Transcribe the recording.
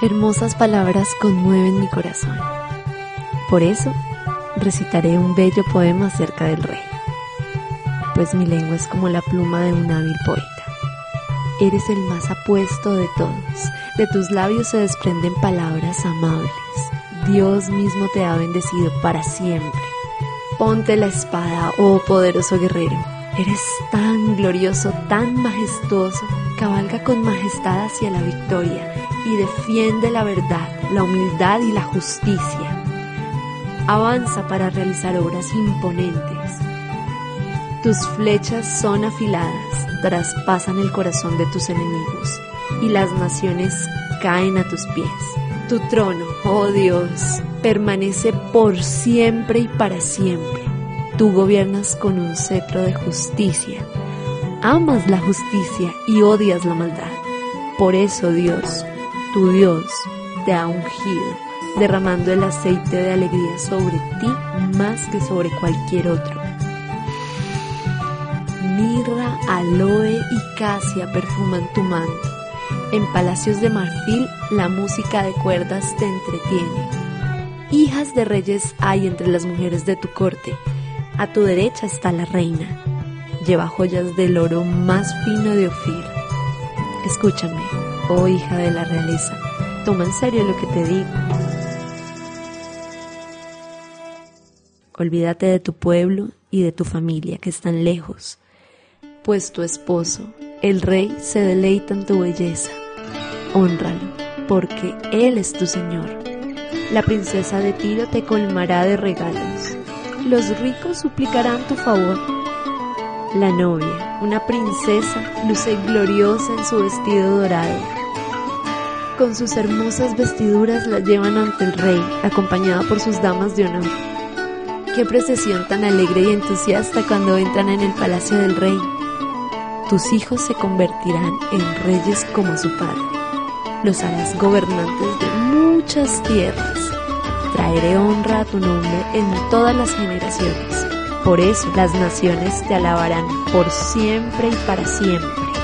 Hermosas palabras conmueven mi corazón. Por eso recitaré un bello poema acerca del rey, pues mi lengua es como la pluma de un hábil poeta. Eres el más apuesto de todos, de tus labios se desprenden palabras amables. Dios mismo te ha bendecido para siempre. Ponte la espada, oh poderoso guerrero. Eres tan glorioso, tan majestuoso, cabalga con majestad hacia la victoria y defiende la verdad, la humildad y la justicia. Avanza para realizar obras imponentes. Tus flechas son afiladas, traspasan el corazón de tus enemigos y las naciones caen a tus pies. Tu trono, oh Dios, permanece por siempre y para siempre. Tú gobiernas con un cetro de justicia. Amas la justicia y odias la maldad. Por eso Dios, tu Dios, te ha ungido, derramando el aceite de alegría sobre ti más que sobre cualquier otro. Mirra, aloe y casia perfuman tu manto. En palacios de marfil la música de cuerdas te entretiene. Hijas de reyes hay entre las mujeres de tu corte. A tu derecha está la reina. Lleva joyas del oro más fino de Ofir. Escúchame, oh hija de la realeza, toma en serio lo que te digo. Olvídate de tu pueblo y de tu familia que están lejos, pues tu esposo, el rey, se deleita en tu belleza. Honralo, porque él es tu Señor. La princesa de Tiro te colmará de regalos. Los ricos suplicarán tu favor. La novia, una princesa, luce gloriosa en su vestido dorado. Con sus hermosas vestiduras la llevan ante el rey, acompañada por sus damas de honor. Qué procesión tan alegre y entusiasta cuando entran en el palacio del rey. Tus hijos se convertirán en reyes como su padre. Los harás gobernantes de muchas tierras. Traeré honra a tu nombre en todas las generaciones. Por eso las naciones te alabarán por siempre y para siempre.